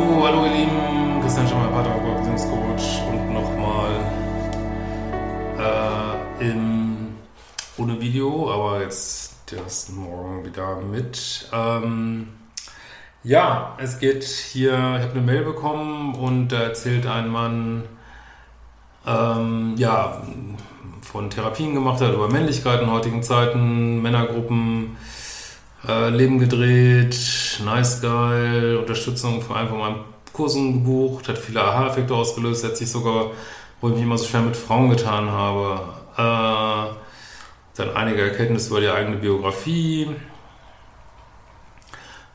So, hallo ihr Lieben, Christian Schemmer, Paterapper, Beziehungscoach und nochmal äh, im, ohne Video, aber jetzt erst morgen wieder mit. Ähm, ja, es geht hier, ich habe eine Mail bekommen und da erzählt ein Mann, ähm, ja, von Therapien gemacht hat über Männlichkeit in heutigen Zeiten, Männergruppen, äh, Leben gedreht, nice geil, Unterstützung vor allem von meinen Kursen gebucht, hat viele Aha-Effekte ausgelöst, sich sogar, wo ich mich immer so schwer mit Frauen getan habe, äh, dann einige Erkenntnisse über die eigene Biografie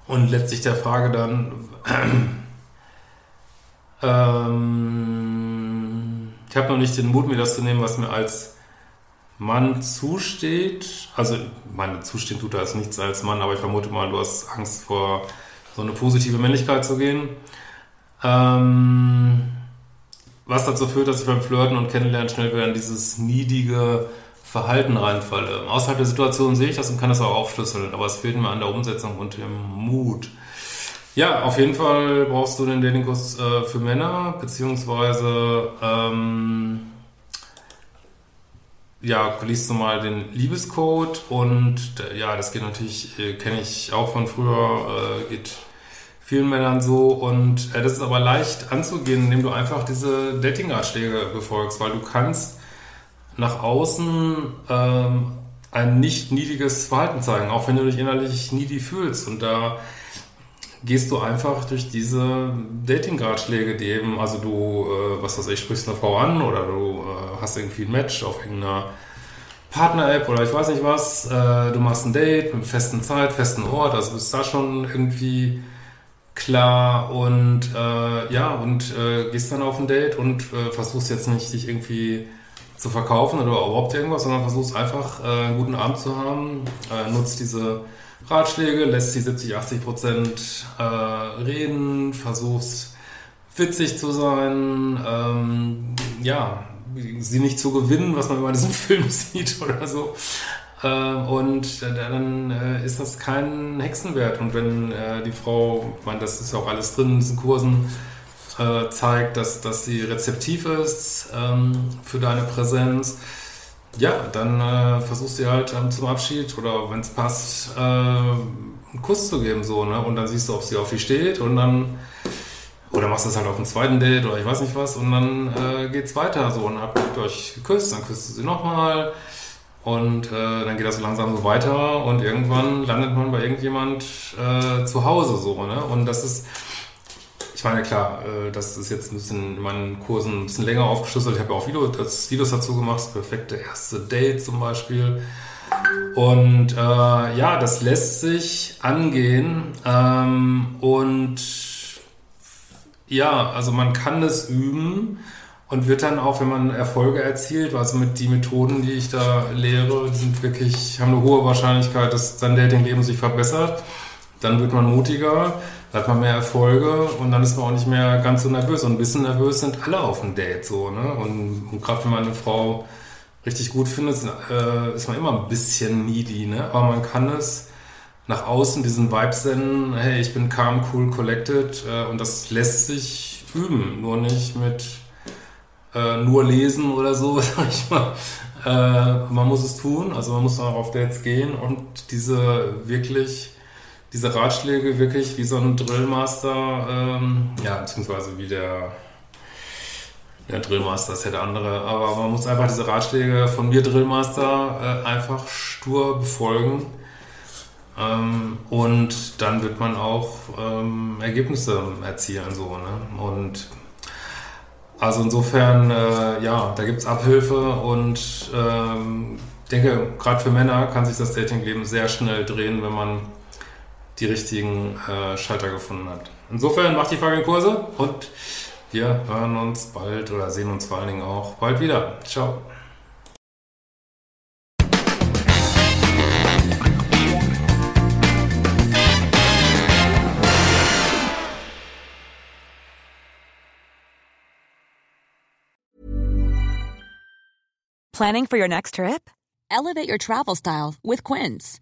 und letztlich der Frage dann, ähm, ich habe noch nicht den Mut, mir das zu nehmen, was mir als Mann zusteht, also meine zustehen tut da als nichts als Mann, aber ich vermute mal, du hast Angst vor so eine positive Männlichkeit zu gehen. Ähm, was dazu führt, dass ich beim Flirten und Kennenlernen schnell wieder in dieses niedige Verhalten reinfalle. Außerhalb der Situation sehe ich das und kann das auch aufschlüsseln, aber es fehlt mir an der Umsetzung und dem Mut. Ja, auf jeden Fall brauchst du den Datingkurs äh, für Männer, beziehungsweise ähm, ja, liest du mal den Liebescode und ja, das geht natürlich, äh, kenne ich auch von früher, äh, geht vielen Männern so und äh, das ist aber leicht anzugehen, indem du einfach diese Dating-Ratschläge befolgst, weil du kannst nach außen ähm, ein nicht niedriges Verhalten zeigen, auch wenn du dich innerlich needy fühlst und da gehst du einfach durch diese Dating-Ratschläge, die eben, also du, äh, was weiß ich, sprichst eine Frau an oder du äh, hast irgendwie ein Match auf irgendeiner Partner-App oder ich weiß nicht was, äh, du machst ein Date mit festen Zeit, festen Ort, also bist da schon irgendwie klar und äh, ja, und äh, gehst dann auf ein Date und äh, versuchst jetzt nicht dich irgendwie zu verkaufen oder überhaupt irgendwas, sondern versuchst einfach einen guten Abend zu haben, nutzt diese Ratschläge, lässt sie 70, 80 Prozent äh, reden, versuchst witzig zu sein, ähm, ja, sie nicht zu gewinnen, was man immer in diesem Film sieht oder so. Äh, und dann äh, ist das kein Hexenwert. Und wenn äh, die Frau, ich meine, das ist ja auch alles drin in diesen Kursen, äh, zeigt, dass, dass sie rezeptiv ist ähm, für deine Präsenz, ja, dann äh, versuchst du halt ähm, zum Abschied oder wenn es passt, äh, einen Kuss zu geben, so, ne? Und dann siehst du, ob sie auf dich steht und dann, oder machst du es halt auf dem zweiten Date oder ich weiß nicht was und dann äh, geht's weiter, so, und habt euch geküsst, dann küsst du sie nochmal und äh, dann geht das so langsam so weiter und irgendwann landet man bei irgendjemand äh, zu Hause, so, ne? Und das ist, meine, klar, äh, das ist jetzt ein bisschen in meinen Kursen ein bisschen länger aufgeschlüsselt. Ich habe ja auch Videos dazu gemacht, das perfekte erste Date zum Beispiel. Und äh, ja, das lässt sich angehen. Ähm, und ja, also man kann das üben und wird dann auch, wenn man Erfolge erzielt, also mit die Methoden, die ich da lehre, sind wirklich, haben eine hohe Wahrscheinlichkeit, dass sein Datingleben sich verbessert. Dann wird man mutiger, hat man mehr Erfolge und dann ist man auch nicht mehr ganz so nervös. Und ein bisschen nervös sind alle auf dem Date so, ne? Und, und gerade wenn man eine Frau richtig gut findet, äh, ist man immer ein bisschen needy, ne? Aber man kann es nach außen diesen Vibe senden, hey, ich bin calm, cool, collected äh, und das lässt sich üben, nur nicht mit äh, nur lesen oder so, sag ich mal. Äh, man muss es tun, also man muss auch auf Dates gehen und diese wirklich, diese Ratschläge wirklich wie so ein Drillmaster, ähm, ja, beziehungsweise wie der, der Drillmaster ist ja der andere, aber man muss einfach diese Ratschläge von mir Drillmaster äh, einfach stur befolgen Ähm, und dann wird man auch ähm, Ergebnisse erzielen. So, ne? Und also insofern, äh, ja, da gibt es Abhilfe und ähm, denke, gerade für Männer kann sich das Datingleben sehr schnell drehen, wenn man die richtigen äh, Schalter gefunden hat. Insofern macht die Frage Kurse und wir hören uns bald oder sehen uns vor allen Dingen auch bald wieder. Ciao. Planning for your next trip? Elevate your travel style with Quince.